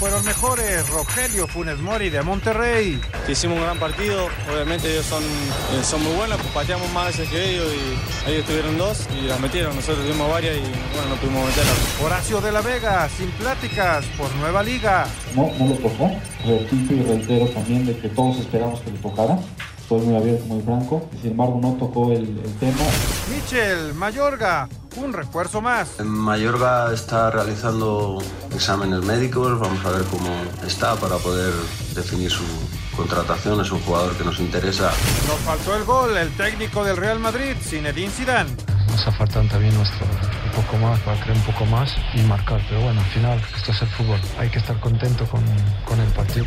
fueron mejores. Rogelio Funes Mori de Monterrey. Hicimos un gran partido, obviamente ellos son, eh, son muy buenos, pues pateamos más veces que ellos y ellos tuvieron dos y las metieron, nosotros tuvimos varias y bueno, no pudimos meterlas. Horacio de la Vega, sin pláticas, por Nueva Liga. No, no le tocó. Repito y reitero también de que todos esperamos que le tocara. Estoy muy abierto, muy franco. Sin embargo, no tocó el, el tema. Michel Mayorga, un refuerzo más. Mayorga está realizando exámenes médicos, vamos a ver cómo está para poder definir su contratación. Es un jugador que nos interesa. Nos faltó el gol, el técnico del Real Madrid, Zinedine Zidane. Nos ha faltado también nuestro un poco más para creer un poco más y marcar. Pero bueno, al final esto es el fútbol. Hay que estar contento con, con el partido.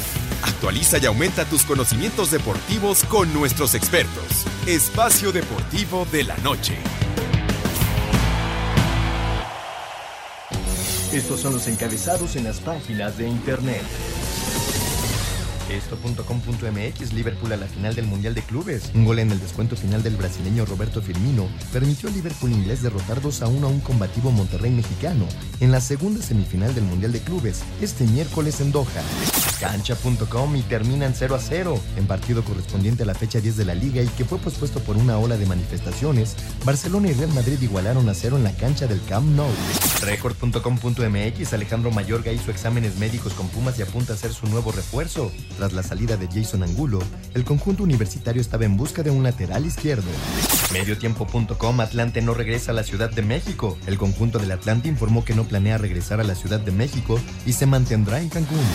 Actualiza y aumenta tus conocimientos deportivos con nuestros expertos. Espacio Deportivo de la Noche. Estos son los encabezados en las páginas de internet. Esto.com.mx Liverpool a la final del Mundial de Clubes. Un gol en el descuento final del brasileño Roberto Firmino permitió al Liverpool inglés derrotar 2 a 1 a un combativo Monterrey mexicano en la segunda semifinal del Mundial de Clubes este miércoles en Doha. Cancha.com y terminan 0 a 0 en partido correspondiente a la fecha 10 de la liga y que fue pospuesto por una ola de manifestaciones. Barcelona y Real Madrid igualaron a 0 en la cancha del Camp Nou. Record.com.mx Alejandro Mayorga hizo exámenes médicos con Pumas y apunta a ser su nuevo refuerzo. Tras la salida de Jason Angulo, el conjunto universitario estaba en busca de un lateral izquierdo. Mediotiempo.com Atlante no regresa a la Ciudad de México. El conjunto del Atlante informó que no planea regresar a la Ciudad de México y se mantendrá en Cancún.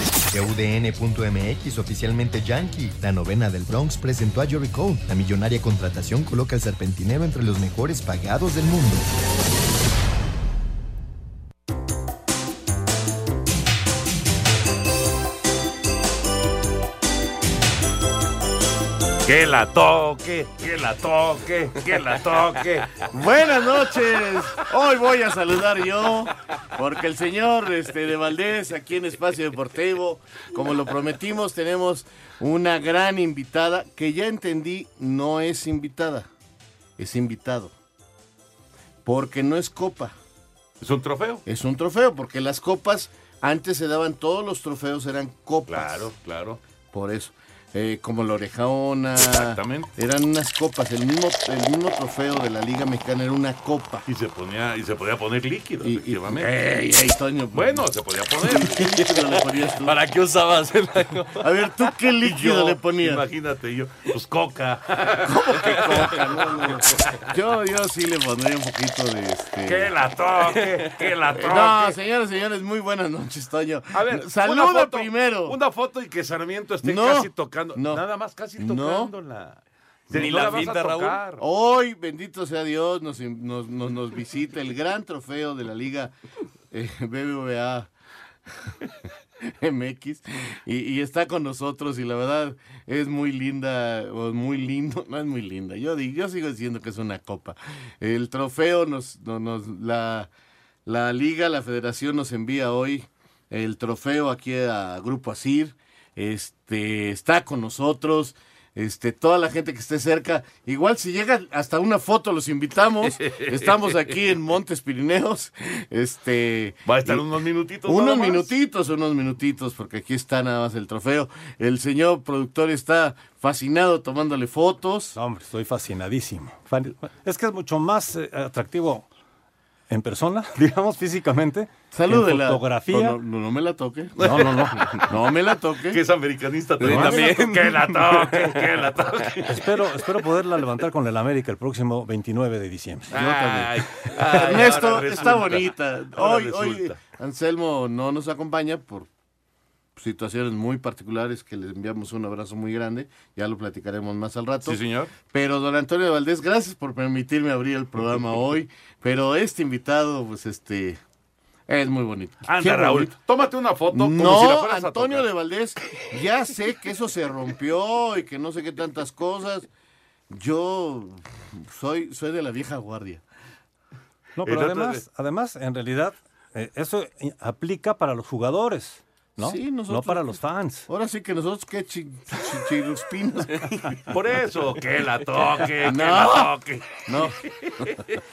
UDN.mx oficialmente Yankee. La novena del Bronx presentó a Jory Cole. La millonaria contratación coloca al serpentinero entre los mejores pagados del mundo. Que la toque, que la toque, que la toque. Buenas noches. Hoy voy a saludar yo, porque el señor este, de Valdés, aquí en Espacio Deportivo, como lo prometimos, tenemos una gran invitada que ya entendí, no es invitada, es invitado. Porque no es copa. ¿Es un trofeo? Es un trofeo, porque las copas antes se daban, todos los trofeos eran copas. Claro, claro. Por eso. Eh, como la orejona. Exactamente. Eran unas copas. El mismo, el mismo trofeo de la Liga Mexicana era una copa. Y se ponía, y se podía poner líquido, Y-. Ey, ey, Toño, bueno, se podía poner. ¿Qué líquido le ponías tú? ¿Para qué usabas el A ver, ¿tú qué líquido Yo, le ponías? Imagínate yo, pues coca. ¿Cómo que coca? No, no. Yo, yo sí le pondría un poquito de este. Que la toque, que la toque. No, señores, señores, muy buenas noches, Toño. A ver, saluda una foto, primero. Una foto y que Sarmiento esté casi tocando. No. Nada más casi No. tocándola. Ni No la vas a finta, Raúl. tocar. Hoy, bendito sea Dios, nos, nos, nos, nos visita el gran trofeo de la Liga eh, BBVA MX y, y está con nosotros y la verdad es muy linda, o muy lindo, no es muy linda, yo, digo, yo sigo diciendo que es una copa. El trofeo nos, no- nos, la, la liga, la federación nos envía hoy el trofeo aquí a Grupo Asir, este, está con nosotros. Este, toda la gente que esté cerca, igual si llega hasta una foto los invitamos. Estamos aquí en Montes Pirineos. Este, Va a estar y- unos minutitos. unos nada más. minutitos, unos minutitos, porque aquí está nada más el trofeo. El señor productor está fascinado tomándole fotos. No, hombre, estoy fascinadísimo. Es que es mucho más eh, atractivo en persona, digamos, físicamente. Salúdela. En fotografía. No, no, no me la toque. No, no, no. No me la toque. Que es americanista también. Que la toque, que la toque. Espero, espero poderla levantar con el América el próximo 29 de diciembre. Yo también. Ay, ay, Ernesto, está bonita. Hoy, hoy. Anselmo no nos acompaña por situaciones muy particulares que le enviamos un abrazo muy grande. Ya lo platicaremos más al rato. Sí, señor. Pero don Antonio Valdés, gracias por permitirme abrir el programa hoy. Pero este invitado, pues este, Es muy bonito. Anda, Qué Raúl, bonito. tómate una foto como No, si la fueras Antonio tocar. de Valdés, ya sé que eso se rompió y que no sé qué tantas cosas. Yo soy, soy de la vieja guardia. No, pero además, además, en realidad, eh, eso i- aplica para los jugadores, ¿no? Sí, no nosotros- para los fans. Ahora sí que nosotros qué chi. Por eso, que la toque, que No. la toque. No.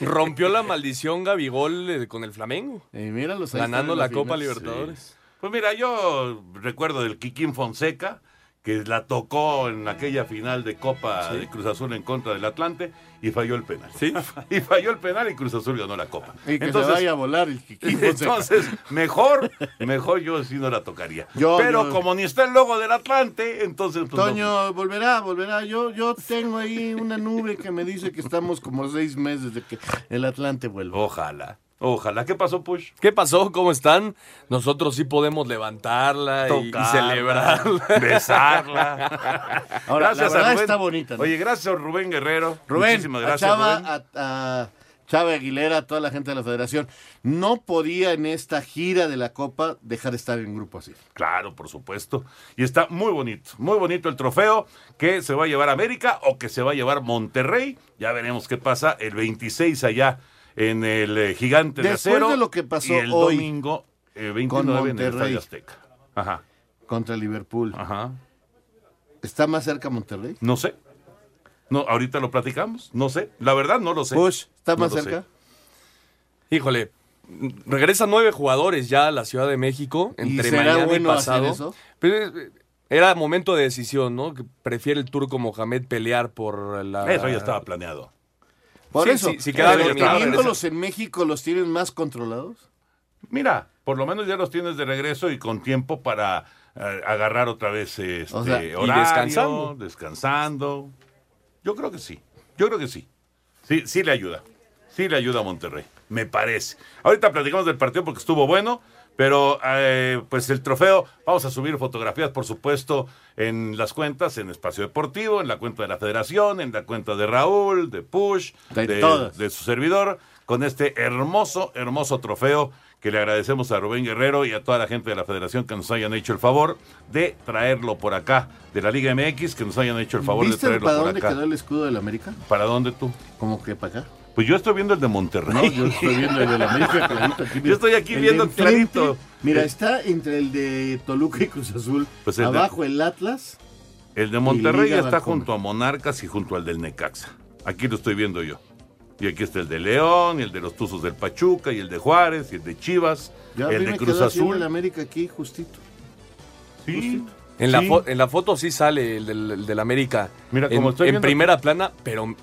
Rompió la maldición Gabigol eh, con el Flamengo. Eh, míralos, ahí ganando la Copa. Libertadores. Pues mira, yo recuerdo del Kikín Fonseca, que la tocó en aquella final de Copa de Cruz Azul en contra del Atlante y falló el penal. Sí. Y falló el penal y Cruz Azul ganó la Copa. Y que se vaya a volar el. Entonces, mejor, mejor yo sí no la tocaría. Yo- Pero yo- como ni está el logo del Atlante, entonces pues no. Toño, volverá, volverá. Yo, yo tengo ahí una nube que me dice que estamos como seis meses de que el Atlante vuelva. Ojalá, ojalá. ¿Qué pasó, Push? ¿Qué pasó? ¿Cómo están? Nosotros sí podemos levantarla y- y, Tocarla, celebrarla. Besarla. Ahora, la verdad Rubén. está bonita, ¿no? Oye, gracias a Rubén Guerrero. Rubén, Muchísimas a gracias, Chava, Rubén. a, a Chava Aguilera, a toda la gente de la federación, no podía en esta gira de la Copa dejar de estar en un grupo así. Claro, por supuesto. Y está muy bonito, muy bonito el trofeo que se va a llevar América o que se va a llevar Monterrey. Ya veremos qué pasa el 26 allá en el eh, Gigante de Después Acero. de lo que pasó y el hoy domingo eh, con 29 en el. Estadio Azteca. Ajá, Contra Liverpool. ajá. ¿Está más cerca Monterrey? No sé. No, ahorita lo platicamos. No sé. La verdad no lo sé. Bush, ¿está más cerca? Híjole, regresan nueve jugadores ya a la Ciudad de México ¿Y entre será mañana bueno y pasado. hacer eso? Pero, eh, era momento de decisión, ¿no? Que prefiere el turco Mohamed pelear por la. Eso ya estaba planeado. Por Sí, eso, sí, sí queda pero eliminado, teniéndolos en México, ¿los tienen más controlados? Mira, por lo menos ya los tienes de regreso y con tiempo para eh, agarrar otra vez este, O sea, y descansando. descansando. Yo creo que sí. Yo creo que sí. Sí, sí le ayuda. Sí le ayuda a Monterrey. Me parece. Ahorita platicamos del partido porque estuvo bueno. Pero eh, pues el trofeo, vamos a subir fotografías, por supuesto, en las cuentas, en Espacio Deportivo, en la cuenta de la Federación, en la cuenta de Raúl, de Push, De de, todas. de su servidor, con este hermoso, hermoso trofeo que le agradecemos a Rubén Guerrero y a toda la gente de la Federación que nos hayan hecho el favor de traerlo por acá, de la Liga MX, que nos hayan hecho el favor de ¿Viste traerlo para por dónde acá. quedó el escudo del América? ¿Para dónde tú? ¿Cómo que para acá? Pues yo estoy viendo el de Monterrey. No, yo estoy viendo el del América clarito. Aquí, Yo estoy aquí El de viendo enfrente, clarito. Mira, Eh, está entre el de Toluca y Cruz Azul. Pues el de- Abajo el Atlas. El de Monterrey está junto a Monarcas y junto al del Necaxa. Aquí lo estoy viendo yo. Y aquí está el de León, y el de los Tuzos del Pachuca, y el de Juárez, y el de Chivas, Ya el de Cruz el Azul. del América aquí justito. Sí. En, la Sí. fo- en la foto sí sale el del, el del América Mira, en, como estoy en viendo- primera plana, pero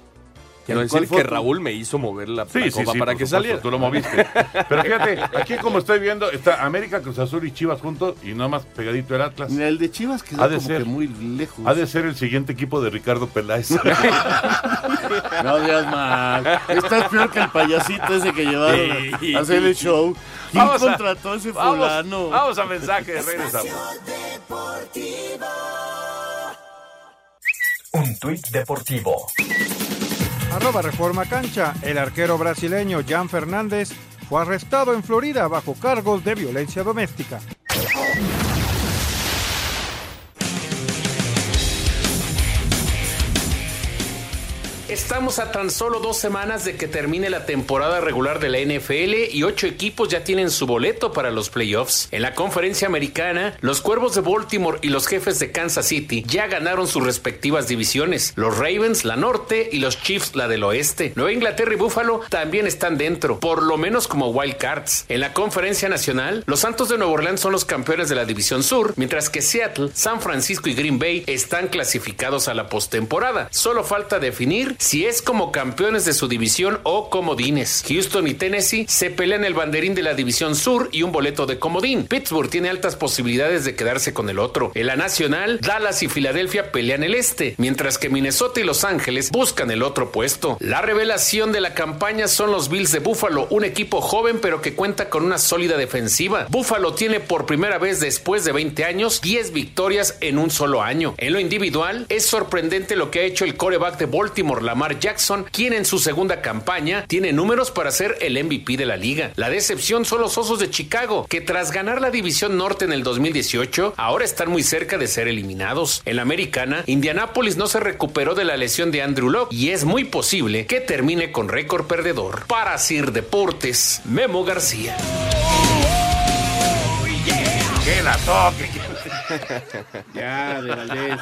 quiero ¿En cuál decir que? Raúl me hizo mover la, Sí, la sí, copa sí, para que supuesto, saliera. Tú lo moviste. Pero fíjate, aquí como estoy viendo, está América, Cruz Azul y Chivas juntos y nada más pegadito el Atlas. Mira, el de Chivas quedó Ha de como ser. que muy lejos. Ha de ser el siguiente equipo de Ricardo Peláez. No digas mal. Estás peor que el payasito ese que llevaron a- Sí. a hacer el show. ¿Quién Vamos a- contrató a ese vamos, fulano? vamos a mensajes, regresamos. Un tuit deportivo. Arroba Reforma Cancha. El arquero brasileño Jan Fernández fue arrestado en Florida bajo cargos de violencia doméstica. Estamos a tan solo dos semanas de que termine la temporada regular de la NFL y ocho equipos ya tienen su boleto para los playoffs. En la conferencia americana, los Cuervos de Baltimore y los Jefes de Kansas City ya ganaron sus respectivas divisiones. Los Ravens, la norte, y los Chiefs, la del oeste. Nueva Inglaterra y Buffalo también están dentro, por lo menos como wild cards. En la conferencia nacional, los Santos de Nueva Orleans son los campeones de la división sur, mientras que Seattle, San Francisco y Green Bay están clasificados a la postemporada. Solo falta definir si es como campeones de su división o comodines. Houston y Tennessee se pelean el banderín de la división sur y un boleto de comodín. Pittsburgh tiene altas posibilidades de quedarse con el otro. En la nacional, Dallas y Filadelfia pelean el este, mientras que Minnesota y Los Ángeles buscan el otro puesto. La revelación de la campaña son los Bills de Buffalo, un equipo joven pero que cuenta con una sólida defensiva. Buffalo tiene por primera vez después de 20 años 10 victorias en un solo año. En lo individual, es sorprendente lo que ha hecho el coreback de Baltimore, Lamar Jackson, quien en su segunda campaña tiene números para ser el MVP de la liga. La decepción son los Osos de Chicago, que tras ganar la División Norte en el 2018, ahora están muy cerca de ser eliminados. En la americana, Indianapolis no se recuperó de la lesión de Andrew Locke y es muy posible que termine con récord perdedor. Para Sir Deportes, Memo García. ¡Que la toque! ya, de Valdés.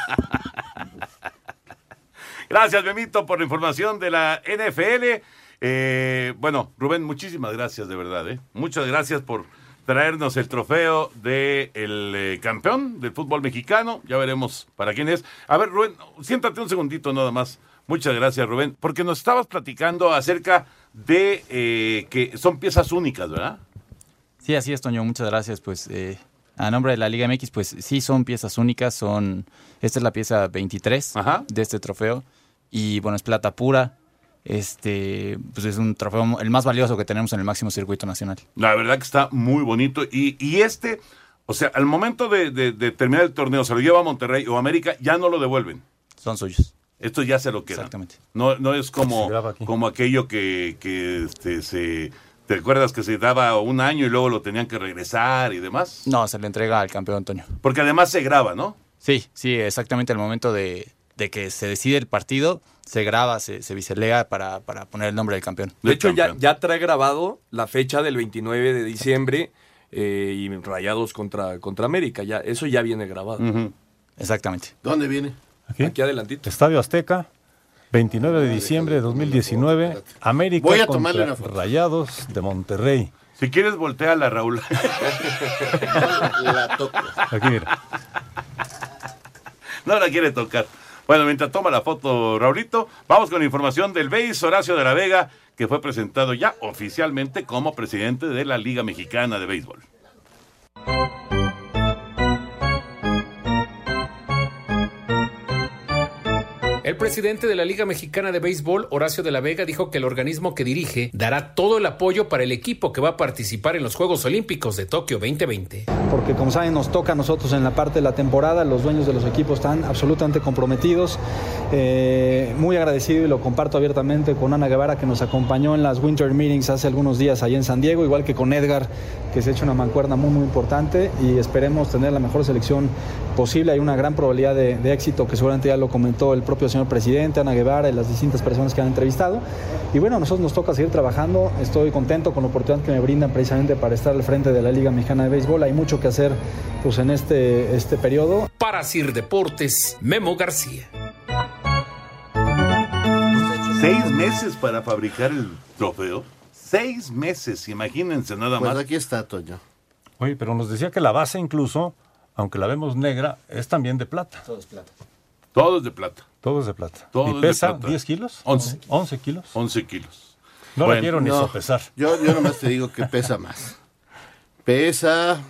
Gracias, Memito, por la información de la NFL. Eh, bueno, Rubén, muchísimas gracias, de verdad. ¿eh? Muchas gracias por traernos el trofeo del de eh, campeón del fútbol mexicano. Ya veremos para quién es. A ver, Rubén, siéntate un segundito nada más. Muchas gracias, Rubén, porque nos estabas platicando acerca de eh, que son piezas únicas, ¿verdad? Sí, así es, Toño. Muchas gracias. Pues eh, a nombre de la Liga MX, pues sí son piezas únicas. Son esta es la pieza 23 de este trofeo y bueno es plata pura. Este, pues es un trofeo el más valioso que tenemos en el máximo circuito nacional. La verdad que está muy bonito y, y este, o sea, al momento de, de, de terminar el torneo, se lo lleva a Monterrey o América, ya no lo devuelven. Son suyos. Esto ya se lo queda. Exactamente. No, no es como, como aquello que, que este, se... ¿Te acuerdas que se daba un año y luego lo tenían que regresar y demás? No, se le entrega al campeón Antonio. Porque además se graba, ¿no? Sí, sí, exactamente al momento de, de que se decide el partido, se graba, se, se biselea para, para poner el nombre del campeón. De hecho, ya, ya trae grabado la fecha del 29 de diciembre eh, y Rayados contra, contra América. Ya, eso ya viene grabado. Exactamente. ¿Dónde viene? Aquí, Aquí adelantito. Estadio Azteca, 29 de diciembre de 2019, América Voy a contra tomarle una foto. Rayados de Monterrey. Si quieres, voltea la Raúl. La toco. Aquí mira. no la quiere tocar. Bueno, mientras toma la foto Raulito, vamos con información del BEIS Horacio de la Vega, que fue presentado ya oficialmente como presidente de la Liga Mexicana de Béisbol. El presidente de la Liga Mexicana de Béisbol, Horacio de la Vega, dijo que el organismo que dirige dará todo el apoyo para el equipo que va a participar en los Juegos Olímpicos de Tokio 2020. porque como saben nos toca a nosotros en la parte de la temporada, los dueños de los equipos están absolutamente comprometidos, Eh, muy agradecido y lo comparto abiertamente con Ana Guevara que nos acompañó en las Winter Meetings hace algunos días allá en San Diego, igual que con Edgar que se ha hecho una mancuerna muy muy importante. Y esperemos tener la mejor selección posible, hay una gran probabilidad de, de éxito que seguramente ya lo comentó el propio señor presidente, Ana Guevara y las distintas personas que han entrevistado y bueno, a nosotros nos toca seguir trabajando, estoy contento con la oportunidad que me brindan precisamente para estar al frente de la Liga Mexicana de Béisbol, hay mucho que hacer pues en este, este periodo. Para Sir Deportes, Memo García. Seis meses para fabricar el trofeo. Seis meses, imagínense nada Pues más. aquí está, Toño. Oye, pero nos decía que la base incluso, aunque la vemos negra, es también de plata. Todo es plata. Todo es de plata. Todo es de plata. Todo es ¿Y de pesa plata. 10 kilos? 11. 11 kilos. 11 kilos. No Bueno, la quiero ni No, sopesar. Yo, yo nomás te digo que pesa más. Pesa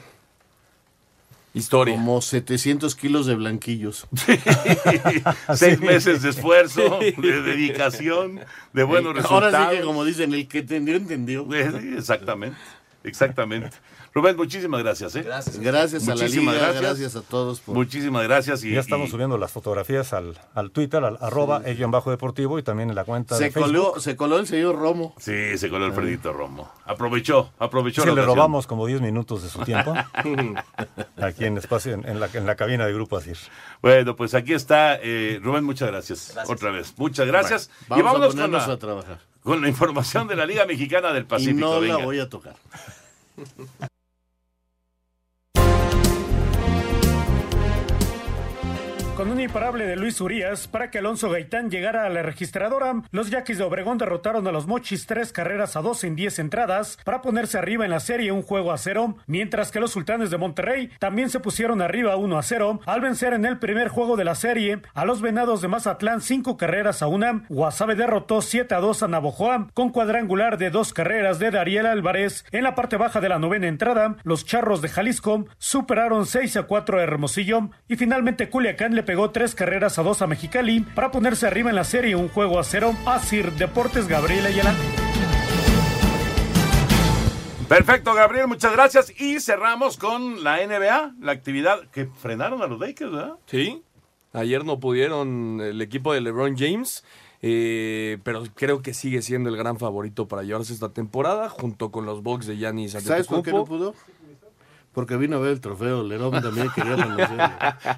Historia. como 700 kilos de blanquillos. Seis meses de esfuerzo, de dedicación, de buenos resultados. Ahora sí que como dicen, el que entendió, entendió. Sí, exactamente, exactamente. Rubén, muchísimas gracias. ¿eh? Gracias. Gracias a la liga, gracias. gracias a todos por- Muchísimas gracias. Y, ya estamos y- subiendo las fotografías al, al Twitter, al arroba el guion bajo deportivo y también en la cuenta Se de Facebook. coló, se coló el señor Romo. Sí, se coló Alfredito Romo. Aprovechó, aprovechó Sí, la le ocasión. robamos como 10 minutos de su tiempo. aquí en espacio, en, en la, en la cabina de Grupo Asir. Bueno, pues aquí está eh, Rubén, muchas gracias. Otra vez, muchas gracias. Vamos y vámonos a con ponernos la, a trabajar. con la información de la Liga Mexicana del Y Pacífico. no venga. la voy a tocar. Con un imparable de Luis Urias para que Alonso Gaitán llegara a la registradora, los Yaquis de Obregón derrotaron a los Mochis tres carreras a dos en diez entradas para ponerse arriba en la serie un juego a cero, mientras que los Sultanes de Monterrey también se pusieron arriba 1 a 0 al vencer en el primer juego de la serie a los Venados de Mazatlán cinco carreras a una. Guasave derrotó 7 a 2 a Navojoa con cuadrangular de dos carreras de Dariel Álvarez. En la parte baja de la novena entrada, los Charros de Jalisco superaron 6 a 4 a Hermosillo y finalmente Culiacán le pegó tres carreras a dos a Mexicali para ponerse arriba en la serie un juego a cero. Asir Deportes Gabriel Ayala. Perfecto, Gabriel, muchas gracias. Y cerramos con la NBA, la actividad que frenaron a los Lakers, ¿verdad? Sí. Ayer no pudieron el equipo de LeBron James. eh, pero creo que sigue siendo el gran favorito para llevarse esta temporada, junto con los Bucks de Giannis ¿Sabes por qué no pudo? Porque vino a ver el trofeo, Lerón también quería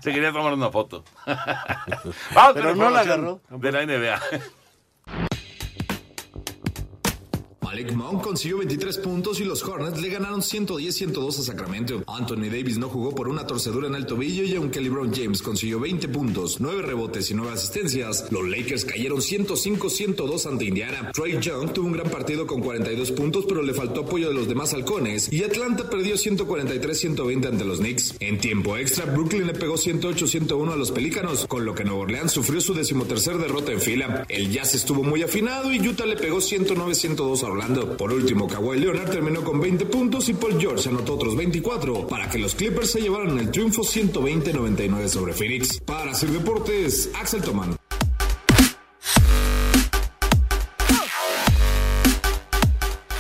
Se quería tomar una foto. Pero no la agarró. De la NBA. Malik Monk consiguió 23 puntos y los Hornets le ganaron 110-102 a Sacramento. Anthony Davis no jugó por una torcedura en el tobillo y aunque LeBron James consiguió 20 puntos, 9 rebotes y 9 asistencias, los Lakers cayeron 105-102 ante Indiana. Trey Young tuvo un gran partido con 42 puntos pero le faltó apoyo de los demás halcones y Atlanta perdió 143-120 ante los Knicks. En tiempo extra, Brooklyn le pegó 108-101 a los Pelícanos, con lo que Nueva Orleans sufrió su decimotercer derrota en fila. El Jazz estuvo muy afinado y Utah le pegó 109-102 a Orlando. Por último, Kawhi Leonard terminó con 20 puntos y Paul George anotó otros 24 para que los Clippers se llevaran el triunfo 120-99 sobre Phoenix. Para Sir Deportes, Axel Toman.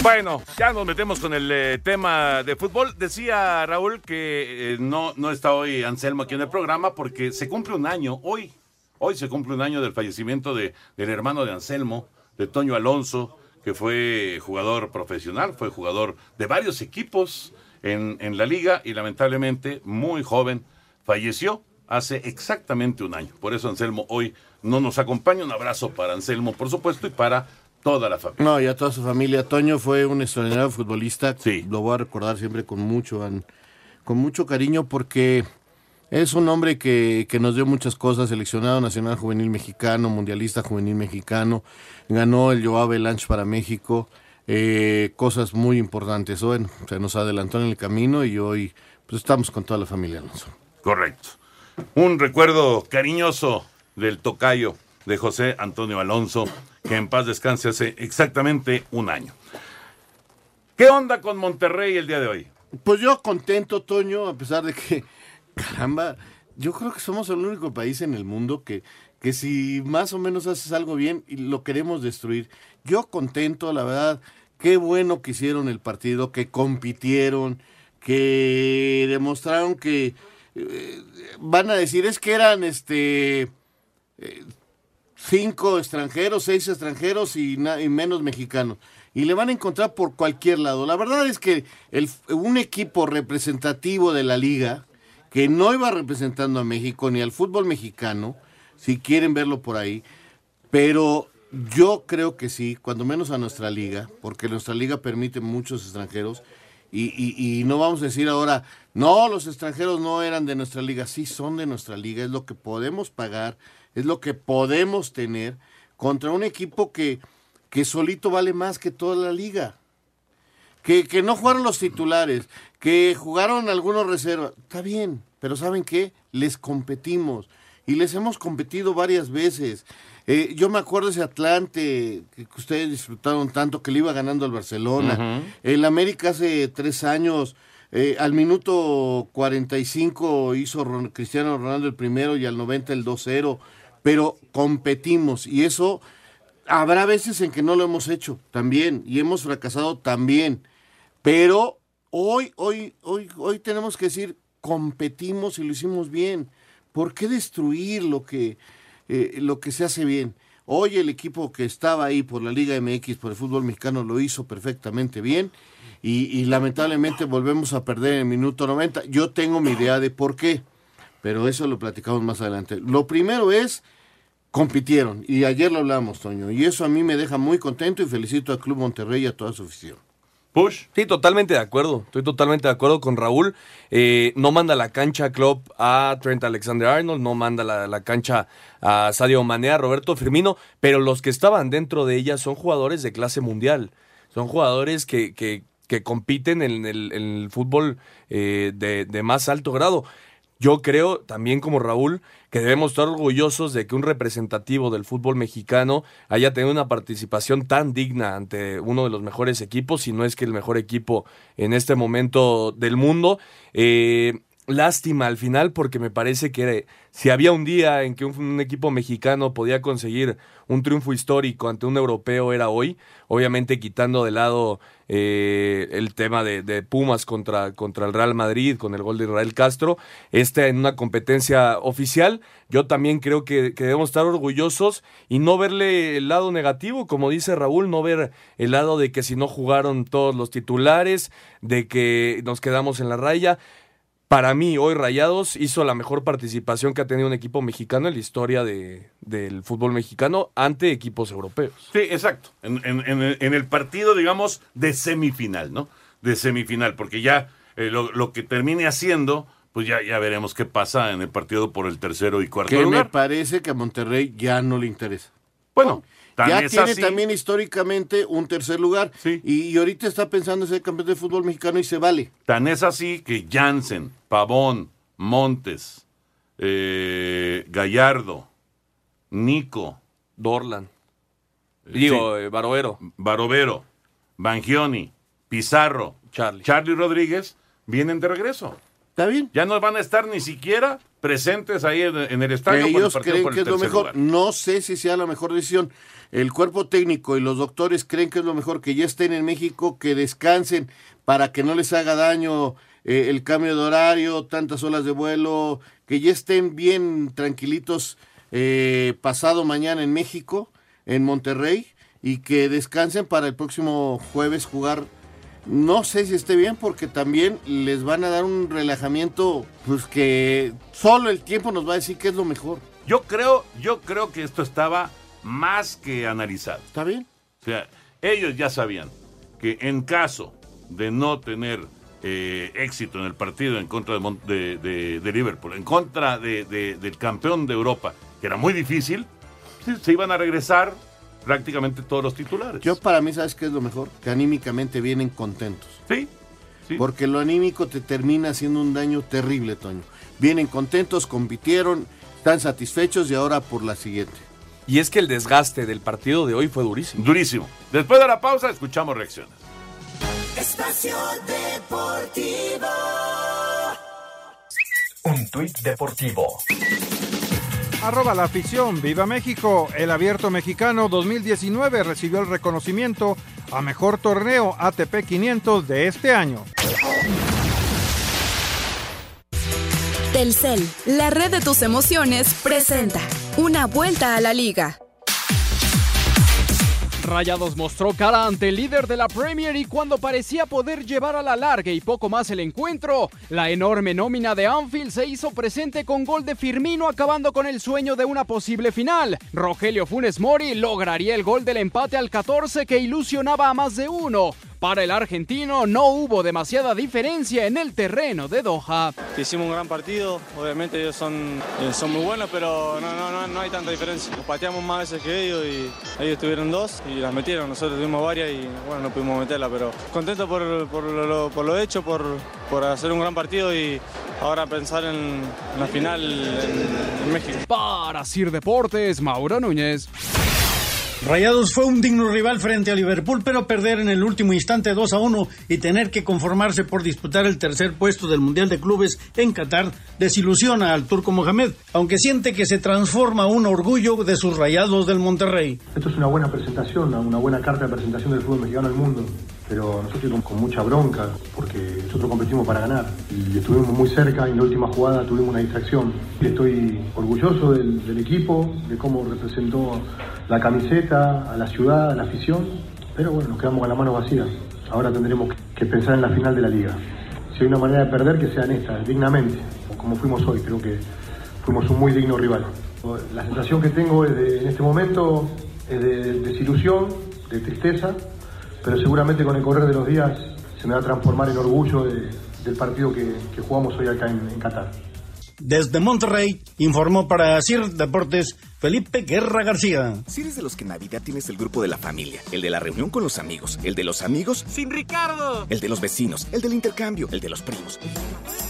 Bueno, ya nos metemos con el eh, tema de fútbol. Decía Raúl que eh, no, no está hoy Anselmo aquí en el programa porque se cumple un año, hoy, hoy se cumple un año del fallecimiento de, del hermano de Anselmo, de Toño Alonso, que fue jugador profesional, fue jugador de varios equipos en, en la liga y lamentablemente muy joven falleció hace exactamente un año. Por eso Anselmo hoy no nos acompaña. Un abrazo para Anselmo, por supuesto, y para toda la familia. No, y a toda su familia. Toño fue un extraordinario futbolista. Sí. Lo voy a recordar siempre con mucho, con mucho cariño porque es un hombre que, que, nos dio muchas cosas, seleccionado nacional juvenil mexicano, mundialista juvenil mexicano, ganó el Joao Belanch para México, eh, cosas muy importantes. Bueno, se nos adelantó en el camino y hoy pues estamos con toda la familia Alonso. Correcto. Un recuerdo cariñoso del tocayo de José Antonio Alonso, que en paz descanse hace exactamente un año. ¿Qué onda con Monterrey el día de hoy? Pues yo contento, Toño, a pesar de que caramba, yo creo que somos el único país en el mundo que, que si más o menos haces algo bien y lo queremos destruir. Yo contento, la verdad, qué bueno que hicieron el partido, que compitieron, que demostraron que eh, van a decir es que eran este eh, cinco extranjeros, seis extranjeros y, y, menos mexicanos. Y le van a encontrar por cualquier lado. La verdad es que el, un equipo representativo de la liga, que no iba representando a México ni al fútbol mexicano, si quieren verlo por ahí, pero yo creo que sí, cuando menos a nuestra liga, porque nuestra liga permite muchos extranjeros, y, y, no vamos a decir ahora, no, los extranjeros no eran de nuestra liga, sí son de nuestra liga, es lo que podemos pagar, es lo que podemos tener contra un equipo que, que solito vale más que toda la liga. Que, que no jugaron los titulares, que jugaron algunos reservas, está bien, pero ¿saben qué? Les competimos y les hemos competido varias veces. Eh, yo me acuerdo ese Atlante que ustedes disfrutaron tanto, que le iba ganando al Barcelona. El América hace tres años, eh, al minuto 45 hizo Cristiano Ronaldo el primero y al 90 el 2-0, pero competimos y eso habrá veces en que no lo hemos hecho también y hemos fracasado también, pero Hoy, hoy, hoy, hoy tenemos que decir, competimos y lo hicimos bien. ¿Por qué destruir lo que, eh, lo que se hace bien? Hoy el equipo que estaba ahí por la Liga MX, por el fútbol mexicano, lo hizo perfectamente bien y, lamentablemente volvemos a perder en el minuto 90. Yo tengo mi idea de por qué, pero eso lo platicamos más adelante. Lo primero es, compitieron y ayer lo hablamos, Toño, y eso a mí me deja muy contento y felicito al Club Monterrey y a toda su afición. Push. Sí, totalmente de acuerdo. Estoy totalmente de acuerdo con Raúl. Eh, no manda la cancha Club a Trent Alexander Arnold, no manda la, cancha a Sadio Mané, a Roberto Firmino, pero los que estaban dentro de ella son jugadores de clase mundial. Son jugadores que, que, que compiten en el, fútbol eh, de, de más alto grado. Yo creo también como Raúl que debemos estar orgullosos de que un representativo del fútbol mexicano haya tenido una participación tan digna ante uno de los mejores equipos, si no es que el mejor equipo en este momento del mundo. Eh, lástima al final porque me parece que si había un día en que un, equipo mexicano podía conseguir un triunfo histórico ante un europeo era hoy, obviamente quitando de lado eh, el tema de, Pumas contra, contra el Real Madrid con el gol de Israel Castro, este en una competencia oficial, yo también creo que, que debemos estar orgullosos y no verle el lado negativo, como dice Raúl, no ver el lado de que si no jugaron todos los titulares, de que nos quedamos en la raya para mí, hoy Rayados hizo la mejor participación que ha tenido un equipo mexicano en la historia de, del fútbol mexicano ante equipos europeos. Sí, exacto. En, el partido, digamos, de semifinal, ¿no? De semifinal, porque ya eh, lo, que termine haciendo, pues ya, ya veremos qué pasa en el partido por el tercero y cuarto que lugar. me parece que a Monterrey ya no le interesa. Bueno, ya tiene también históricamente un tercer lugar. Y, ahorita está pensando en ser campeón de fútbol mexicano y se vale. Tan es así que Jansen, Pavón, Montes, eh, Gallardo, Nico, Dorlan, digo, eh, Barovero, Barovero, Bangioni, Pizarro, Charlie. Charlie Rodríguez vienen de regreso. ¿Está bien? Ya no van a estar ni siquiera presentes ahí en, el estadio. Ellos creen que es lo mejor. No sé si sea la mejor decisión. El cuerpo técnico y los doctores creen que es lo mejor que ya estén en México, que descansen para que no les haga daño eh, el cambio de horario, tantas horas de vuelo, que ya estén bien tranquilitos eh, pasado mañana en México, en Monterrey, y que descansen para el próximo jueves jugar no sé si esté bien porque también les van a dar un relajamiento, pues que solo el tiempo nos va a decir qué es lo mejor. Yo creo, yo creo que esto estaba más que analizado. ¿Está bien? O sea, ellos ya sabían que en caso de no tener eh, éxito en el partido en contra de, de, Liverpool, en contra del campeón de Europa, que era muy difícil, se iban a regresar prácticamente todos los titulares. Yo para mí, ¿sabes qué es lo mejor? Que anímicamente vienen contentos. Sí, Porque lo anímico te termina haciendo un daño terrible, Toño. Vienen contentos, compitieron, están satisfechos y ahora por la siguiente. Y es que el desgaste del partido de hoy fue durísimo. Durísimo. Después de la pausa, escuchamos reacciones. Espacio Deportivo. Un tuit deportivo. Arroba la afición, viva México. El abierto mexicano 2019 recibió el reconocimiento a mejor torneo ATP 500 de este año. Telcel, la red de tus emociones, presenta una vuelta a la liga. Rayados mostró cara ante el líder de la Premier y cuando parecía poder llevar a la larga y poco más el encuentro, la enorme nómina de Anfield se hizo presente con gol de Firmino acabando con el sueño de una posible final. Rogelio Funes Mori lograría el gol del empate al 14 que ilusionaba a más de uno. Para el argentino no hubo demasiada diferencia en el terreno de Doha. Hicimos un gran partido, obviamente ellos son, eh, son muy buenos, pero no, no, no, hay tanta diferencia. Nos pateamos más veces que ellos y ellos tuvieron dos y las metieron. Nosotros tuvimos varias y bueno, no pudimos meterla, pero contento por, lo, hecho, por, por hacer un gran partido y ahora pensar en, la final en, en México. Para Sir Deportes, Mauro Núñez. Rayados fue un digno rival frente a Liverpool, pero perder en el último instante 2 a 1 y tener que conformarse por disputar el tercer puesto del Mundial de Clubes en Qatar desilusiona al turco Mohamed, aunque siente que se transforma un orgullo de sus Rayados del Monterrey. Esto es una buena presentación, una buena carta de presentación del fútbol mexicano al mundo, pero nosotros con, con mucha bronca porque nosotros competimos para ganar y estuvimos muy cerca y en la última jugada tuvimos una distracción. Estoy orgulloso del, del equipo, de cómo representó la camiseta, a la ciudad, a la afición, pero bueno, nos quedamos con la mano vacía. Ahora tendremos que pensar en la final de la liga. Si hay una manera de perder, que sea en esta, dignamente, como fuimos hoy, creo que fuimos un muy digno rival. La sensación que tengo es en este momento es de desilusión, de tristeza, pero seguramente con el correr de los días se me va a transformar en orgullo del partido que, jugamos hoy acá en, en Qatar. Desde Monterrey, informó para CIR Deportes Felipe Guerra García. Si eres de los que en Navidad tienes el grupo de la familia, el de la reunión con los amigos, el de los amigos sin Ricardo, el de los vecinos, el del intercambio, el de los primos.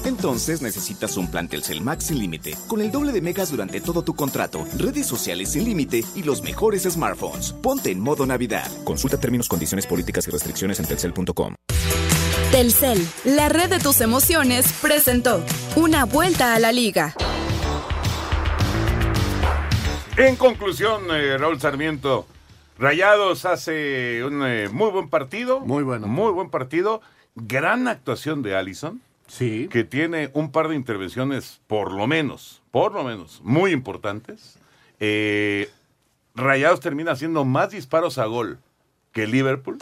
Entonces necesitas un plan Telcel Max sin límite, con el doble de megas durante todo tu contrato, redes sociales sin límite y los mejores smartphones. Ponte en modo Navidad. Consulta términos, condiciones políticas y restricciones en telcel.com. Telcel, la red de tus emociones, presentó Una vuelta a la liga. En conclusión, eh, Raúl Sarmiento, Rayados hace un eh, muy buen partido. Muy bueno. Muy buen partido. Gran actuación de Allison. Sí. Que tiene un par de intervenciones, por lo menos, por lo menos, muy importantes. Eh, Rayados termina haciendo más disparos a gol que Liverpool.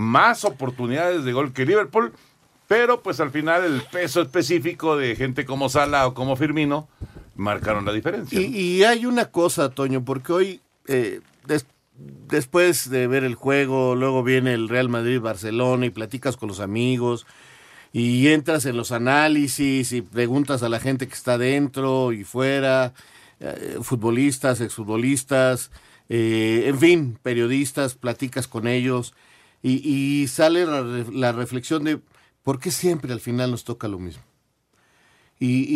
Más oportunidades de gol que Liverpool. Pero pues al final el peso específico de gente como Sala o como Firmino marcaron la diferencia. Y, y hay una cosa, Toño, porque hoy, eh, des- después de ver el juego, luego viene el Real Madrid-Barcelona y platicas con los amigos y entras en los análisis y preguntas a la gente que está dentro y fuera, eh, futbolistas, exfutbolistas, eh, en fin, periodistas, platicas con ellos y, sale la, re- la reflexión de por qué siempre al final nos toca lo mismo. Y,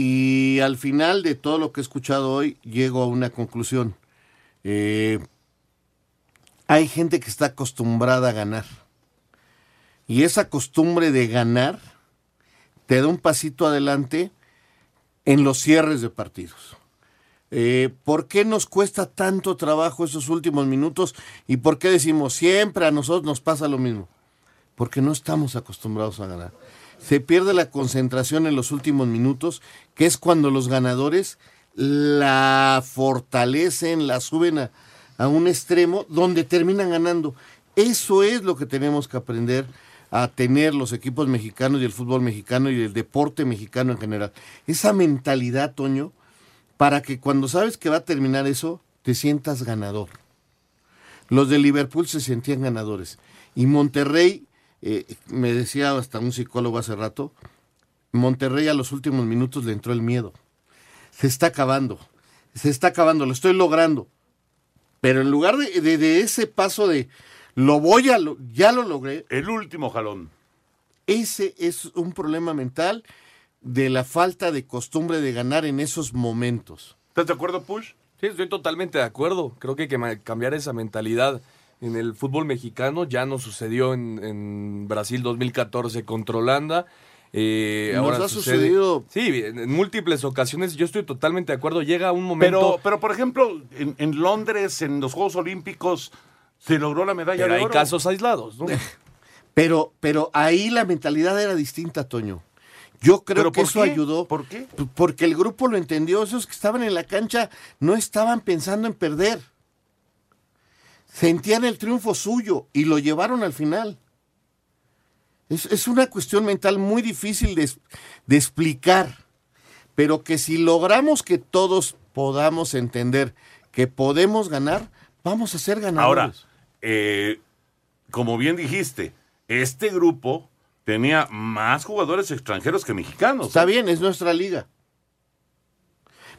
y al final de todo lo que he escuchado hoy, llego a una conclusión. Eh, hay gente que está acostumbrada a ganar. Y esa costumbre de ganar te da un pasito adelante en los cierres de partidos. Eh, ¿Por qué nos cuesta tanto trabajo esos últimos minutos? ¿Y por qué decimos siempre a nosotros nos pasa lo mismo? Porque no estamos acostumbrados a ganar. Se pierde la concentración en los últimos minutos, que es cuando los ganadores la fortalecen, la suben a, a un extremo donde terminan ganando. Eso es lo que tenemos que aprender a tener los equipos mexicanos y el fútbol mexicano y el deporte mexicano en general. Esa mentalidad, Toño, para que cuando sabes que va a terminar eso, te sientas ganador. Los de Liverpool se sentían ganadores. Y Monterrey, eh, me decía hasta un psicólogo hace rato, Monterrey a los últimos minutos le entró el miedo. Se está acabando, se está acabando, lo estoy logrando. Pero en lugar de, de- de ese paso de lo voy a, lo- ya lo logré. El último jalón. Ese es un problema mental de la falta de costumbre de ganar en esos momentos. ¿Estás de acuerdo, Push? Sí, estoy totalmente de acuerdo. Creo que hay que cambiar esa mentalidad en el fútbol mexicano. Ya no sucedió en, en Brasil 2014 contra Holanda. Eh, Nos ahora ha sucede- sucedido- Sí, en, en múltiples ocasiones. Yo estoy totalmente de acuerdo. Llega un momento. Pero, pero por ejemplo, en, en Londres, en los Juegos Olímpicos, se logró la medalla Pero de hay oro. casos aislados, ¿no? Pero, pero ahí la mentalidad era distinta, Toño. Yo creo ¿Pero que eso qué? ayudó. ¿Por qué? Porque el grupo lo entendió. Esos que estaban en la cancha no estaban pensando en perder. Sentían el triunfo suyo y lo llevaron al final. Es, es una cuestión mental muy difícil de, de explicar, pero que si logramos que todos podamos entender que podemos ganar, vamos a ser ganadores. Ahora, eh, como bien dijiste, este grupo tenía más jugadores extranjeros que mexicanos. Está bien, es nuestra liga.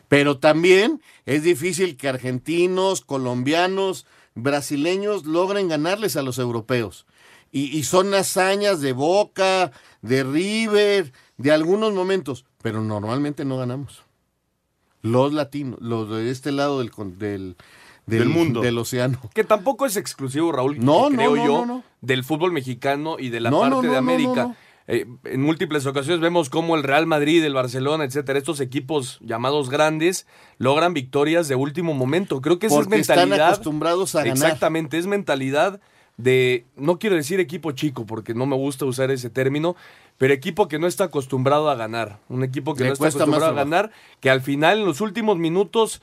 Pero también es difícil que argentinos, colombianos, brasileños logren ganarles a los europeos. Y, y son hazañas de Boca, de River, de algunos momentos, pero normalmente no ganamos. Los latinos, los de este lado del, con- del, Del mundo. del océano. Que tampoco es exclusivo, Raúl, No, no, creo no, yo, no, no. Del fútbol mexicano y de la No, parte no, de no, América. Eh, en múltiples ocasiones vemos cómo el Real Madrid, el Barcelona, etcétera, estos equipos llamados grandes logran victorias de último momento. Creo que esa Porque es están mentalidad. acostumbrados a ganar. Exactamente, es mentalidad de, no quiero decir equipo chico, porque no me gusta usar ese término, pero equipo que no está acostumbrado a ganar. Un equipo que Le no está acostumbrado a ganar, que al final, en los últimos minutos,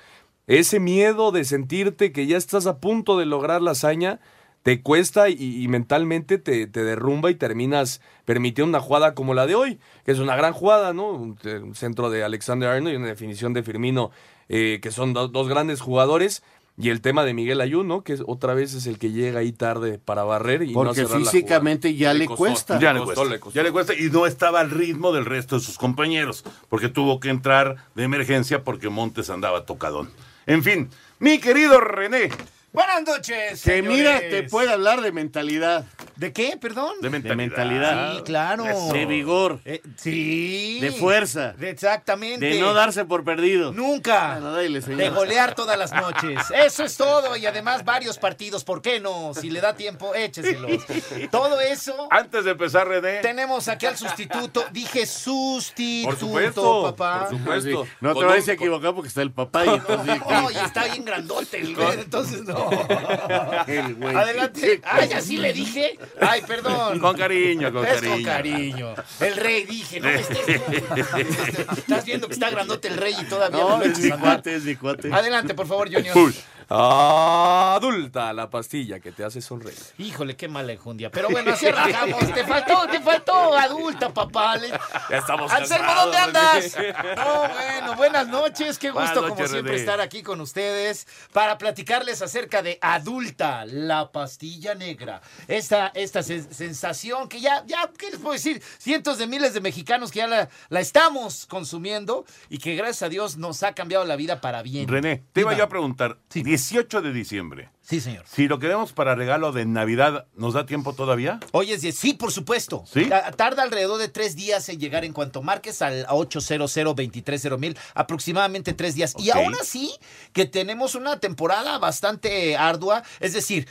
ese miedo de sentirte que ya estás a punto de lograr la hazaña, te cuesta y, y mentalmente te, te derrumba y terminas permitiendo una jugada como la de hoy, que es una gran jugada, ¿no? Un, un centro de Alexander Arnold y una definición de Firmino, eh, que son do- dos grandes jugadores. Y el tema de Miguel Ayun, ¿no? Que es- otra vez es el que llega ahí tarde para barrer y no Porque cerrar la físicamente jugada. ya le costó, cuesta. Ya le costó, cuesta, le costó. ya le cuesta y no estaba al ritmo del resto de sus compañeros, porque tuvo que entrar de emergencia porque Montes andaba tocadón. En fin, mi querido René, Buenas noches. Que mira, te puede hablar de mentalidad. ¿De qué, perdón? De mentalidad. mentalidad. Sí, claro. De vigor. Eh, sí. De fuerza. De- exactamente. De no darse por perdido. Nunca. Bueno, dale, señor. De golear todas las noches. Eso es todo. Y además varios partidos. ¿Por qué no? Si le da tiempo, écheselos. Todo eso. Antes de empezar, René. Tenemos aquí al sustituto. Dije sustituto, Por supuesto, papá. por supuesto. No te vayas a equivocar porque está el papá y entonces... No, y está bien grandote el entonces no. El güey. Adelante. Ay, así le dije. Ay, perdón. Con cariño, con es cariño. con cariño. El rey dije, no me estés. Estás viendo que está grandote el rey y todavía no, No, lo es mi a andar. cuate, es mi cuate. Adelante, por favor, Junior. Push. Adulta, la pastilla que te hace sonreír. Híjole, qué mala enjundia. Pero bueno, así arrancamos. Te faltó, te faltó, adulta, papá. Ya estamos Anselmo, ¿dónde andas? No, bueno, buenas noches. Qué gusto, como siempre, René. estar aquí con ustedes para platicarles acerca de Adulta, la pastilla negra. Esta, esta sen- sensación que ya, ya, ¿qué les puedo decir? Cientos de miles de mexicanos que ya la, la estamos consumiendo y que gracias a Dios nos ha cambiado la vida para bien. René, te iba yo a preguntar. 18 de diciembre. Sí, señor. Si lo queremos para regalo de Navidad, ¿nos da tiempo todavía? Hoy es 10. Sí, por supuesto. ¿Sí? Ta- Tarda alrededor de tres días en llegar en cuanto marques al 800 230 mil, aproximadamente tres días. Y aún así, que tenemos una temporada bastante ardua. Es decir,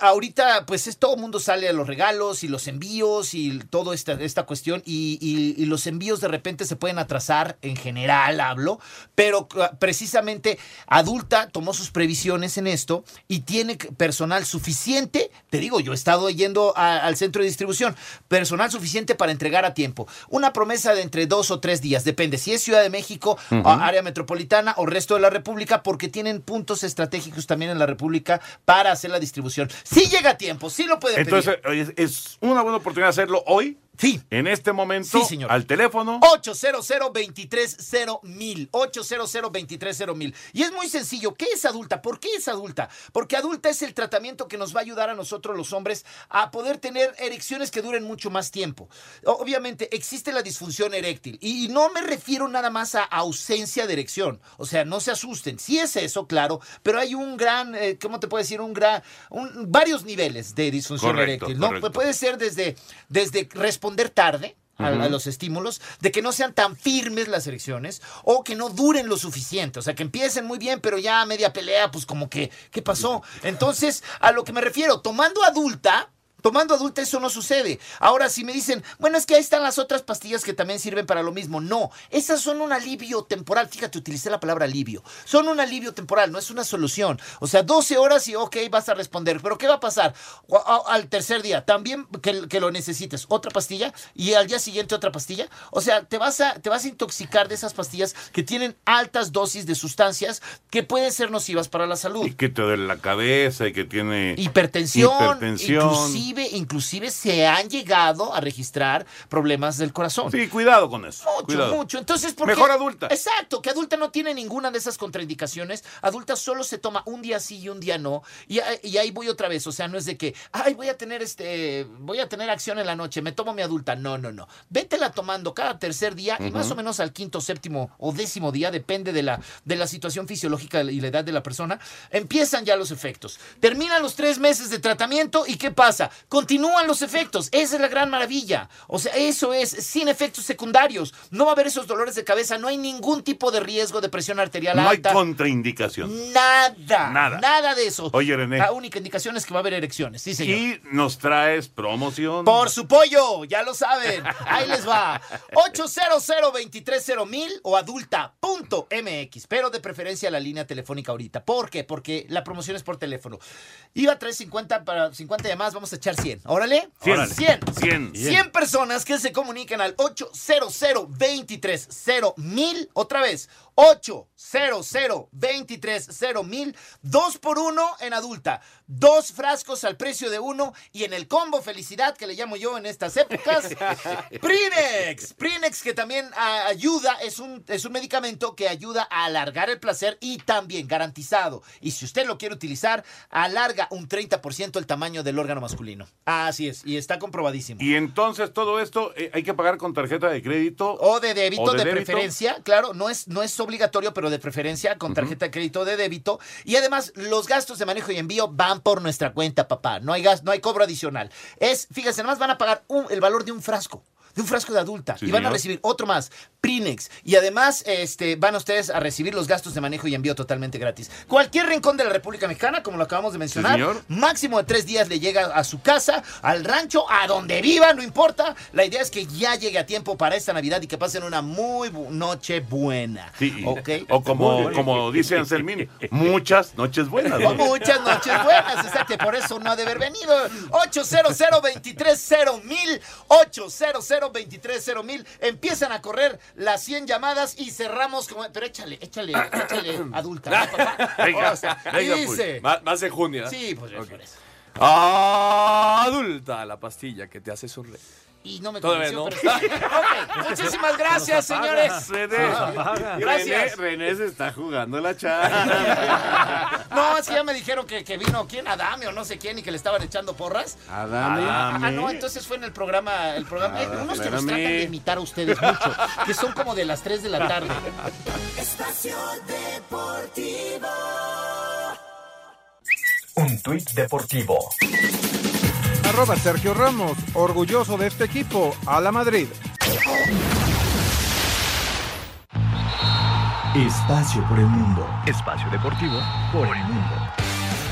ahorita, pues es todo el mundo sale a los regalos y los envíos y toda esta, esta cuestión. Y, y- y los envíos de repente se pueden atrasar, en general hablo. Pero uh, precisamente Adulta tomó sus previsiones en esto y tiene personal suficiente. Te digo, yo he estado yendo a- al centro de distribución. Personal suficiente para entregar a tiempo. Una promesa de entre dos o tres días. Depende si es Ciudad de México, área metropolitana o resto de la República, porque tienen puntos estratégicos también en la República para hacer la distribución. Sí llega a tiempo, sí lo pueden Entonces, pedir. es una buena oportunidad de hacerlo hoy. Sí. En este momento. Sí, señor. Al teléfono. 800 230 mil 800 230 mil Y es muy sencillo. ¿Qué es adulta? ¿Por qué es adulta? Porque adulta es el tratamiento que nos va a ayudar a nosotros los hombres a poder tener erecciones que duren mucho más tiempo. Obviamente existe la disfunción eréctil y no me refiero nada más a ausencia de erección. O sea, no se asusten. Sí es eso, claro, pero hay un gran, eh, ¿cómo te puedo decir? Un gran, un- varios niveles de disfunción Correcto, eréctil. ¿no? correcto. Puede ser desde, desde responder tarde, a, a los estímulos, de que no sean tan firmes las erecciones o que no duren lo suficiente. O sea, que empiecen muy bien, pero ya a media pelea, pues como que, ¿qué pasó? Entonces, a lo que me refiero, tomando adulta. Tomando adulta eso no sucede. Ahora, si me dicen, bueno, es que ahí están las otras pastillas que también sirven para lo mismo. No, esas son un alivio temporal. Fíjate, utilicé la palabra alivio. Son un alivio temporal, no es una solución. O sea, 12 horas y ok, vas a responder. Pero ¿qué va a pasar? Al tercer día, también que, que lo necesites, otra pastilla y al día siguiente otra pastilla. O sea, te vas, a, te vas a intoxicar de esas pastillas que tienen altas dosis de sustancias que pueden ser nocivas para la salud. Y que te duele la cabeza y que tiene. Hipertensión, Hipertensión. inclusive, inclusive se han llegado a registrar problemas del corazón. Sí, cuidado con eso. Mucho, cuidado. mucho. Entonces, ¿por? Mejor adulta. Exacto, que adulta no tiene ninguna de esas contraindicaciones. Adulta solo se toma un día sí y un día no. Y, a- y ahí voy otra vez. O sea, no es de que, ay, voy a tener este, voy a tener acción en la noche, me tomo mi adulta. No, no, no. Vétela tomando cada tercer día y más o menos al quinto, séptimo o décimo día, depende de la, de la situación fisiológica y la edad de la persona, empiezan ya los efectos. Terminan los tres meses de tratamiento y ¿qué pasa? Continúan los efectos. Esa es la gran maravilla. O sea, eso es sin efectos secundarios. No va a haber esos dolores de cabeza, no hay ningún tipo de riesgo de presión arterial No hay alta. contraindicación. Nada, Nada. nada. de eso. Oye, René. La única indicación es que va a haber erecciones. Sí, señor. Y nos traes promoción. Por su pollo, ya lo saben. Ahí les va. 800 mil o adulta.mx. Pero de preferencia la línea telefónica ahorita. ¿Por qué? Porque la promoción es por teléfono. Iba a traer 50 para 50 llamadas, vamos a echar 100. Órale. Cien. 100. 100. Cien. 100 personas que se comunican al 800 mil Otra vez. 800 mil Dos por uno en adulta. Dos frascos al precio de uno. Y en el combo felicidad que le llamo yo en estas épocas. Prinex. Prinex que también ah, ayuda. Es un, es un medicamento que ayuda a alargar el placer y también garantizado. Y si usted lo quiere utilizar, alarga un 30% el tamaño del órgano masculino. Así es. Y está comprobadísimo. Y entonces todo esto eh, hay que pagar con tarjeta de crédito. O de débito, o de, débito. preferencia, claro, no es, no es obligatorio, pero de preferencia con tarjeta de crédito de débito. Y además, los gastos de manejo y envío van por nuestra cuenta, papá. No hay gas, no hay cobro adicional. Es, fíjense, nada más van a pagar un- el valor de un frasco. De un frasco de adulta. Sí, y van a recibir otro más, Prinex. Y además, este, van ustedes a recibir los gastos de manejo y envío totalmente gratis. Cualquier rincón de la República Mexicana, como lo acabamos de mencionar, señor. máximo de tres días le llega a su casa, al rancho, a donde viva, no importa. La idea es que ya llegue a tiempo para esta Navidad y que pasen una muy bu- noche buena. Sí, ¿Ok? O como, como dice Anselmín, muchas noches buenas. ¿no? Muchas noches buenas, exacto, por eso no ha de haber venido. 800 230 mil 800 230 mil Empiezan a correr las 100 llamadas y cerramos como. Pero échale, échale, échale adulta. ¿no? Venga, O sea, venga, dice. pues. Más de junio. ¿eh? Sí, pues Ok. por eso. Adulta, la pastilla que te hace sonreír. Y no me Todavía convenció, no. pero muchísimas gracias, señores. René. Ah, René, Gracias. René se está jugando la charla. No, es que ya me dijeron que, que vino quién, Adame o no sé quién y que le estaban echando porras. Adame. Ah, Adame. no, entonces fue en el programa, el programa, eh, Adame. unos que nos tratan de imitar a ustedes mucho, que son como de las 3 de la tarde. Espacio Deportivo. Un tuit deportivo. Arroba Sergio Ramos, orgulloso de este equipo, a la Madrid. Espacio por el mundo. Espacio deportivo por el mundo.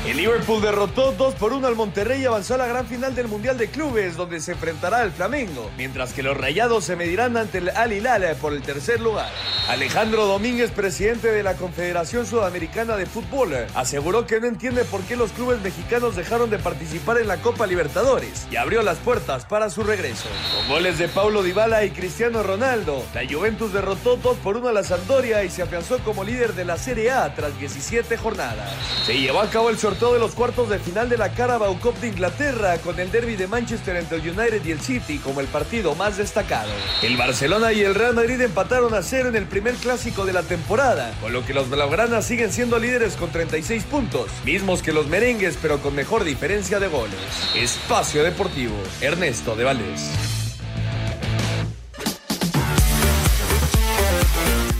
El Liverpool derrotó 2 por 1 al Monterrey y avanzó a la gran final del Mundial de Clubes, donde se enfrentará al Flamengo, mientras que los Rayados se medirán ante el Al Hilal por el tercer lugar. Alejandro Domínguez, presidente de la Confederación Sudamericana de Fútbol, aseguró que no entiende por qué los clubes mexicanos dejaron de participar en la Copa Libertadores y abrió las puertas para su regreso. Con goles de Paulo Dybala y Cristiano Ronaldo, la Juventus derrotó 2 por 1 a la Sampdoria y se afianzó como líder de la Serie A tras 17 jornadas. Se llevó a cabo el sorteo de los cuartos de final de la Carabao Cup de Inglaterra con el derby de Manchester entre el United y el City como el partido más destacado. El Barcelona y el Real Madrid empataron a cero en el primer clásico de la temporada, con lo que los blaugranas siguen siendo líderes con 36 puntos, mismos que los merengues pero con mejor diferencia de goles. Espacio Deportivo, Ernesto de Valdés.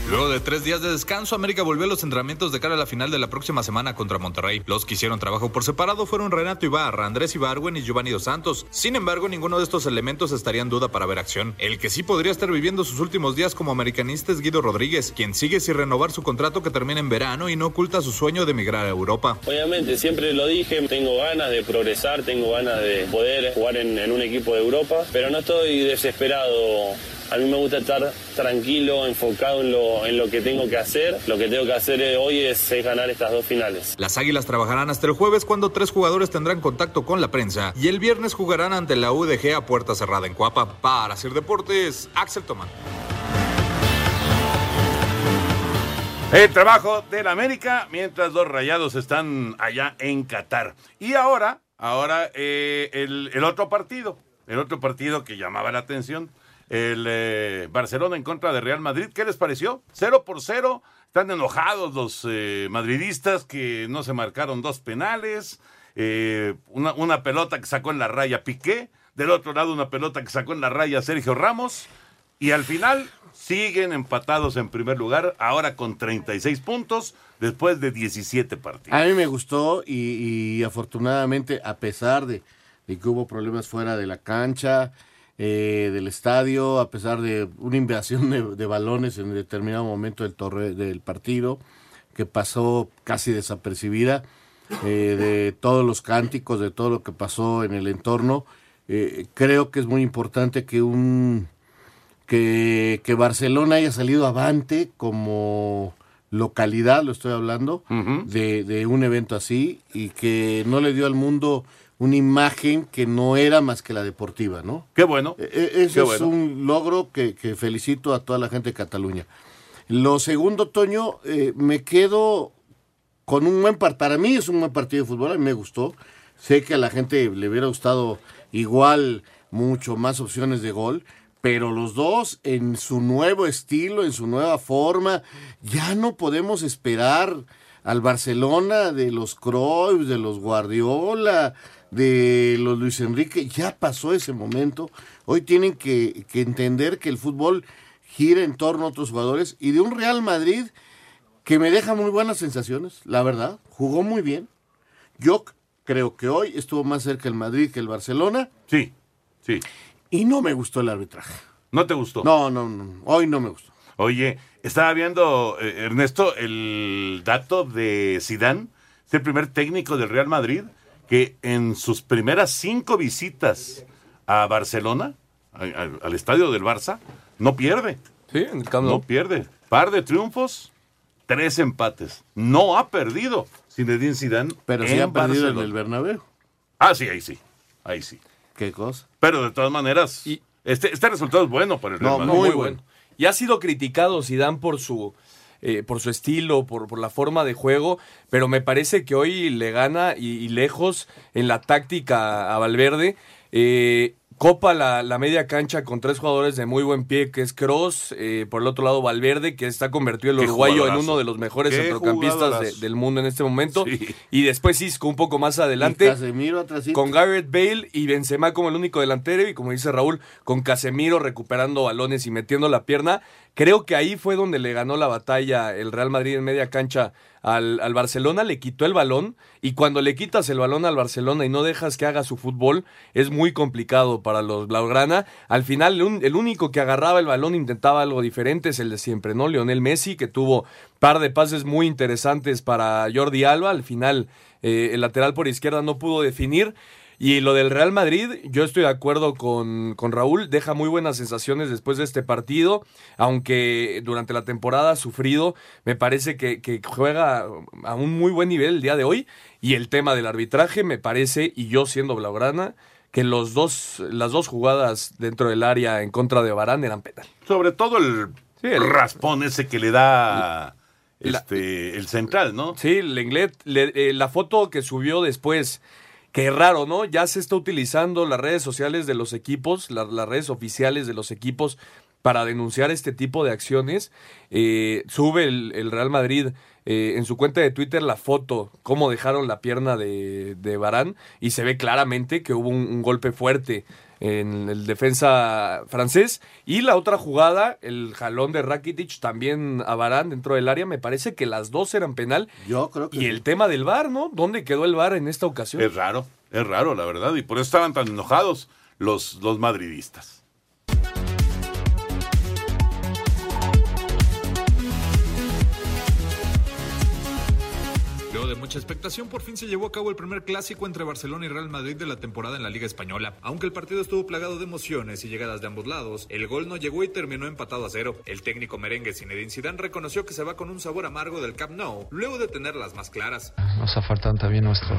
Luego de tres días de descanso, América volvió a los entrenamientos de cara a la final de la próxima semana contra Monterrey. Los que hicieron trabajo por separado fueron Renato Ibarra, Andrés Ibargüen y Giovanni Dos Santos. Sin embargo, ninguno de estos elementos estaría en duda para ver acción. El que sí podría estar viviendo sus últimos días como americanista es Guido Rodríguez, quien sigue sin renovar su contrato que termina en verano y no oculta su sueño de emigrar a Europa. Obviamente, siempre lo dije, tengo ganas de progresar, tengo ganas de poder jugar en, en un equipo de Europa, pero no estoy desesperado. A mí me gusta estar tranquilo, enfocado en lo, en lo que tengo que hacer. Lo que tengo que hacer hoy es, es ganar estas dos finales. Las Águilas trabajarán hasta el jueves cuando tres jugadores tendrán contacto con la prensa y el viernes jugarán ante la UDG a puerta cerrada en Cuapa. Para hacer deportes, Axel Tomán. El trabajo del América mientras los rayados están allá en Qatar. Y ahora, ahora eh, el, el otro partido, el otro partido que llamaba la atención, el eh, Barcelona en contra de Real Madrid. ¿Qué les pareció? Cero por cero. Están enojados los eh, madridistas que no se marcaron dos penales. eh, una, pelota que sacó en la raya Piqué. Del otro lado una pelota que sacó en la raya Sergio Ramos. Y al final siguen empatados en primer lugar, ahora con 36 puntos, después de 17 partidos. A mí me gustó y, afortunadamente, a pesar de que hubo problemas fuera de la cancha, eh, del estadio, a pesar de una invasión de, de balones en determinado momento del, torre, del partido, que pasó casi desapercibida, eh, de todos los cánticos, de todo lo que pasó en el entorno, eh, creo que es muy importante que un que, que Barcelona haya salido avante como localidad, lo estoy hablando, de, de un evento así y que no le dio al mundo una imagen que no era más que la deportiva, ¿no? Qué bueno. E- e- Ese Qué es bueno. un logro que, que felicito a toda la gente de Cataluña. Lo segundo, Toño, eh, me quedo con un buen partido. Para mí es un buen partido de fútbol, a mí me gustó. Sé que a la gente le hubiera gustado igual mucho más opciones de gol, pero los dos en su nuevo estilo, en su nueva forma, ya no podemos esperar al Barcelona de los Cruyff, de los Guardiola, de los Luis Enrique, ya pasó ese momento. Hoy tienen que, que entender que el fútbol gira en torno a otros jugadores y de un Real Madrid que me deja muy buenas sensaciones, la verdad. Jugó muy bien. Yo creo que hoy estuvo más cerca el Madrid que el Barcelona. Sí, sí. Y no me gustó el arbitraje. ¿No te gustó? No, no, no. Hoy no me gustó. Oye, estaba viendo, eh, Ernesto, el dato de Sidán, es el primer técnico del Real Madrid que en sus primeras cinco visitas a Barcelona, al estadio del Barça, no pierde. Sí, en el Camp No pierde. Par de triunfos, tres empates. No ha perdido Zinedine Zidane Pero sí ha perdido en el Bernabéu. Ah, sí, ahí sí. Ahí sí. ¿Qué cosa? Pero de todas maneras, este, este resultado es bueno para el Real No, Madrid. muy, bueno. Y ha sido criticado Zidane por su eh, por su estilo, por, por la forma de juego, pero me parece que hoy le gana y, y lejos en la táctica a Valverde. Eh, copa la, la media cancha con tres jugadores de muy buen pie, que es Cross, por el otro lado Valverde, que está convertido el uruguayo en uno de los mejores Qué centrocampistas de- del mundo en este momento. Y después Isco un poco más adelante. Y Casemiro atrásito. Con Garrett Bale y Benzema como el único delantero y como dice Raúl, con Casemiro recuperando balones y metiendo la pierna. Creo que ahí fue donde le ganó la batalla el Real Madrid en media cancha al, Barcelona, le quitó el balón y cuando le quitas el balón al Barcelona y no dejas que haga su fútbol, es muy complicado para los Blaugrana. Al final, el, el único que agarraba el balón intentaba algo diferente es el de siempre, ¿no? Lionel Messi, que tuvo par de pases muy interesantes para Jordi Alba. Al final, eh, el lateral por izquierda no pudo definir. Y lo del Real Madrid, yo estoy de acuerdo con, con Raúl, deja muy buenas sensaciones después de este partido, aunque durante la temporada ha sufrido, me parece que, que juega a un muy buen nivel el día de hoy, y el tema del arbitraje me parece, y yo siendo Blaugrana, que los dos, las dos jugadas dentro del área en contra de Barán eran penal. Sobre todo el, el- raspón ese que le da este, el central, ¿no? Sí, Lenglet, le- eh, la foto que subió después, que raro, ¿no? Ya se está utilizando las redes sociales de los equipos, la- las redes oficiales de los equipos para denunciar este tipo de acciones. Eh, sube el, Real Madrid eh, en su cuenta de Twitter la foto, cómo dejaron la pierna de, de Barán, y se ve claramente que hubo un golpe fuerte en el defensa francés. Y la otra jugada, el jalón de Rakitic también a Barán dentro del área, me parece que las dos eran penal. Yo creo que Y el tema del VAR, ¿no? ¿Dónde quedó el VAR en esta ocasión? Es raro, es raro, la verdad. Y por eso estaban tan enojados los, los madridistas. Mucha expectación, por fin se llevó a cabo el primer clásico entre Barcelona y Real Madrid de la temporada en la Liga Española. Aunque el partido estuvo plagado de emociones y llegadas de ambos lados, el gol no llegó y terminó empatado a cero. El técnico merengue Zinedine Zidane reconoció que se va con un sabor amargo del Camp Nou, luego de tener las más claras. Nos ha faltado también nuestro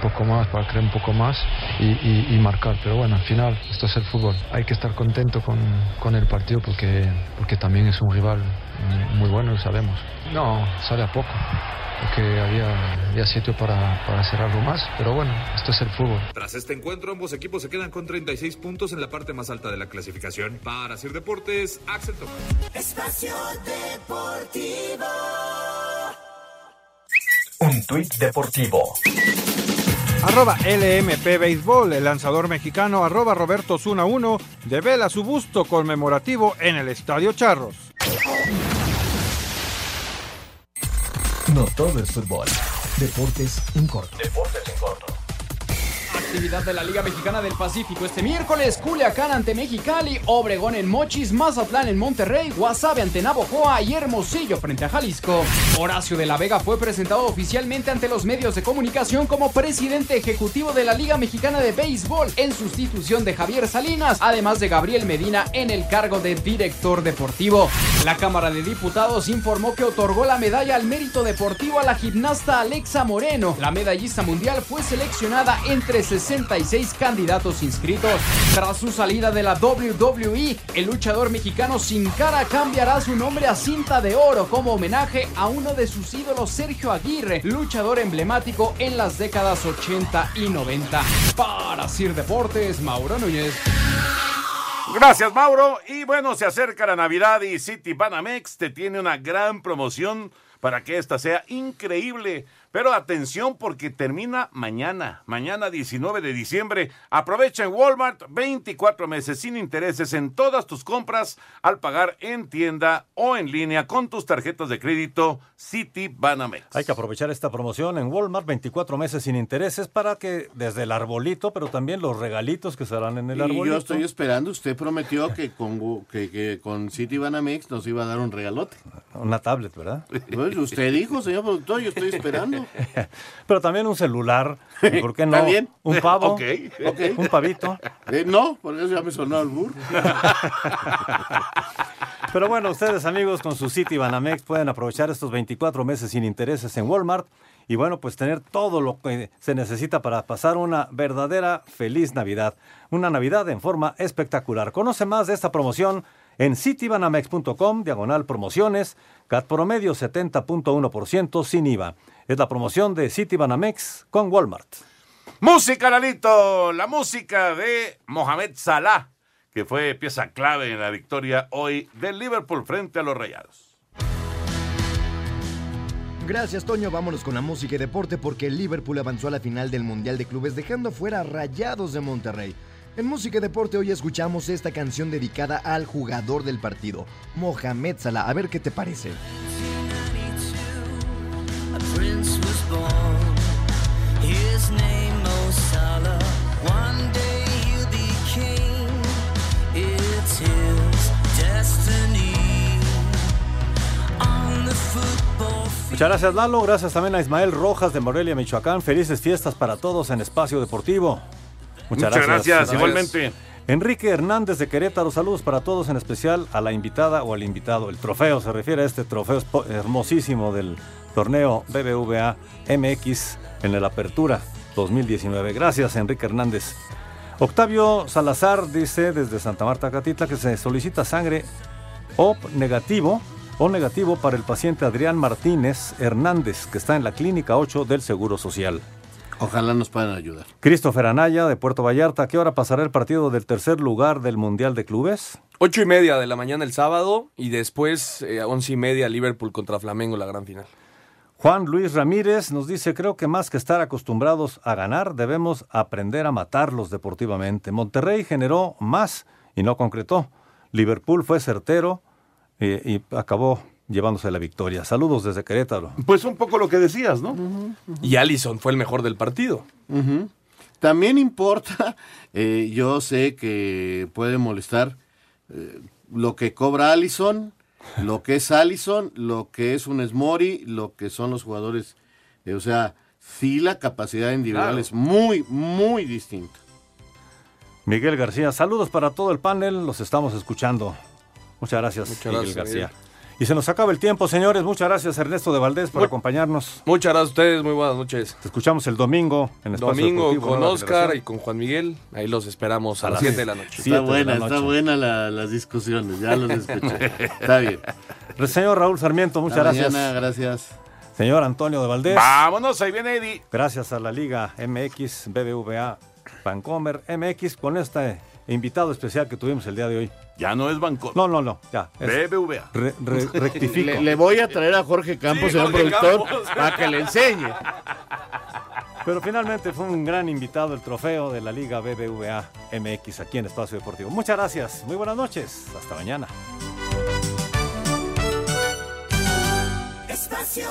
poco más para creer un poco más y, y- y marcar. Pero bueno, al final esto es el fútbol. Hay que estar contento con, con el partido porque, porque también es un rival muy- bueno, lo sabemos. No, sale a poco. Porque había, había sitio para, para hacer algo más. Pero bueno, esto es el fútbol. Tras este encuentro, ambos equipos se quedan con 36 puntos en la parte más alta de la clasificación. Para Sir Deportes, Axel Tomás. Espacio Deportivo. Un tuit deportivo. Arroba LMP Béisbol, el lanzador mexicano arroba Roberto Zuna 1 devela su busto conmemorativo en el Estadio Charros. No todo es fútbol. Deportes en corto. Deportes en corto. Actividad de la Liga Mexicana del Pacífico este miércoles, Culiacán ante Mexicali, Obregón en Mochis, Mazatlán en Monterrey, Guasave ante Navojoa y Hermosillo frente a Jalisco. Horacio de la Vega fue presentado oficialmente ante los medios de comunicación como presidente ejecutivo de la Liga Mexicana de Béisbol en sustitución de Javier Salinas, además de Gabriel Medina en el cargo de director deportivo. La Cámara de Diputados informó que otorgó la medalla al mérito deportivo a la gimnasta Alexa Moreno. La medallista mundial fue seleccionada entre 66 candidatos inscritos. Tras su salida de la WWE, el luchador mexicano Sin Cara cambiará su nombre a Cinta de Oro como homenaje a uno de sus ídolos, Sergio Aguirre, luchador emblemático en las décadas 80 y 90. Para Sir Deportes, Mauro Núñez. Gracias, Mauro. Y bueno, se acerca la Navidad y City Banamex te tiene una gran promoción para que esta sea increíble Pero atención porque termina mañana, mañana 19 de diciembre. Aprovecha en Walmart 24 meses sin intereses en todas tus compras al pagar en tienda o en línea con tus tarjetas de crédito City Banamex. Hay que aprovechar esta promoción en Walmart, 24 meses sin intereses para que desde el arbolito, pero también los regalitos que serán en el Y arbolito. yo estoy esperando, usted prometió que con, que, que con City Banamex nos iba a dar un regalote. Una tablet, ¿verdad? Pues usted dijo, señor productor, yo estoy esperando. Pero también un celular, ¿y ¿por qué no? ¿Está bien? Un pavo, Ok, ok. un pavito. Eh, no, porque eso ya me sonó al burro. Pero bueno, ustedes amigos con su City Banamex pueden aprovechar estos 24 meses sin intereses en Walmart y bueno, pues tener todo lo que se necesita para pasar una verdadera feliz Navidad. Una Navidad en forma espectacular. Conoce más de esta promoción en citybanamex.com, diagonal promociones, CAT promedio 70.1% sin IVA. Es la promoción de City Banamex con Walmart. Música, Lalito, la música de Mohamed Salah, que fue pieza clave en la victoria hoy del Liverpool frente a los Rayados. Gracias, Toño. Vámonos con la música y deporte porque el Liverpool avanzó a la final del Mundial de Clubes dejando fuera a Rayados de Monterrey. En música y deporte hoy escuchamos esta canción dedicada al jugador del partido, Mohamed Salah. A ver qué te parece. Muchas gracias Lalo, gracias también a Ismael Rojas de Morelia, Michoacán. Felices fiestas para todos en Espacio Deportivo. Muchas gracias, igualmente. Enrique Hernández de Querétaro, saludos para todos, en especial a la invitada o al invitado. El trofeo se refiere a este trofeo hermosísimo del torneo BBVA MX en el Apertura 2019. Gracias, Enrique Hernández. Octavio Salazar dice desde Santa Marta, Catitla, que se solicita sangre O negativo o negativo para el paciente Adrián Martínez Hernández, que está en la Clínica 8 del Seguro Social. Ojalá nos puedan ayudar. Christopher Anaya, de Puerto Vallarta, ¿a qué hora pasará el partido del tercer lugar del Mundial de Clubes? Ocho y media de la mañana el sábado y después eh, a once y media Liverpool contra Flamengo la gran final. Juan Luis Ramírez nos dice, creo que más que estar acostumbrados a ganar, debemos aprender a matarlos deportivamente. Monterrey generó más y no concretó. Liverpool fue certero eh, y acabó llevándose la victoria. Saludos desde Querétaro. Pues un poco lo que decías, ¿no? Y Allison fue el mejor del partido. También importa, eh, yo sé que puede molestar eh, lo que cobra Allison, lo que es Allison, lo que es un Smori, lo que son los jugadores. Eh, o sea, sí la capacidad individual Claro. es muy, muy distinta. Miguel García, saludos para todo el panel, los estamos escuchando. Muchas gracias, Muchas Miguel gracias, García. Miguel. Y se nos acaba el tiempo, señores. Muchas gracias, Ernesto de Valdés, por Muy- acompañarnos. Muchas gracias a ustedes, muy buenas noches. Te escuchamos el domingo en Espacio Domingo Deportivo, con Oscar Generación. y con Juan Miguel. Ahí los esperamos a, A las las 7 de la noche. Está buena, está buena la- las discusiones, ya los escuché. está bien. El señor Raúl Sarmiento, muchas Hasta gracias. mañana, gracias. Señor Antonio de Valdés. Vámonos, ahí viene Eddie. Gracias a la Liga MX, BBVA, Vancomer MX, con este invitado especial que tuvimos el día de hoy. Ya no es Banco. No, no, no, ya. es- BBVA. re- re- rectifico. Le, le voy a traer a Jorge Campos, Sí, señor Jorge productor, Campos. para que le enseñe. Pero finalmente fue un gran invitado el trofeo de la Liga BBVA MX aquí en Espacio Deportivo. Muchas gracias, muy buenas noches, hasta mañana. Espacio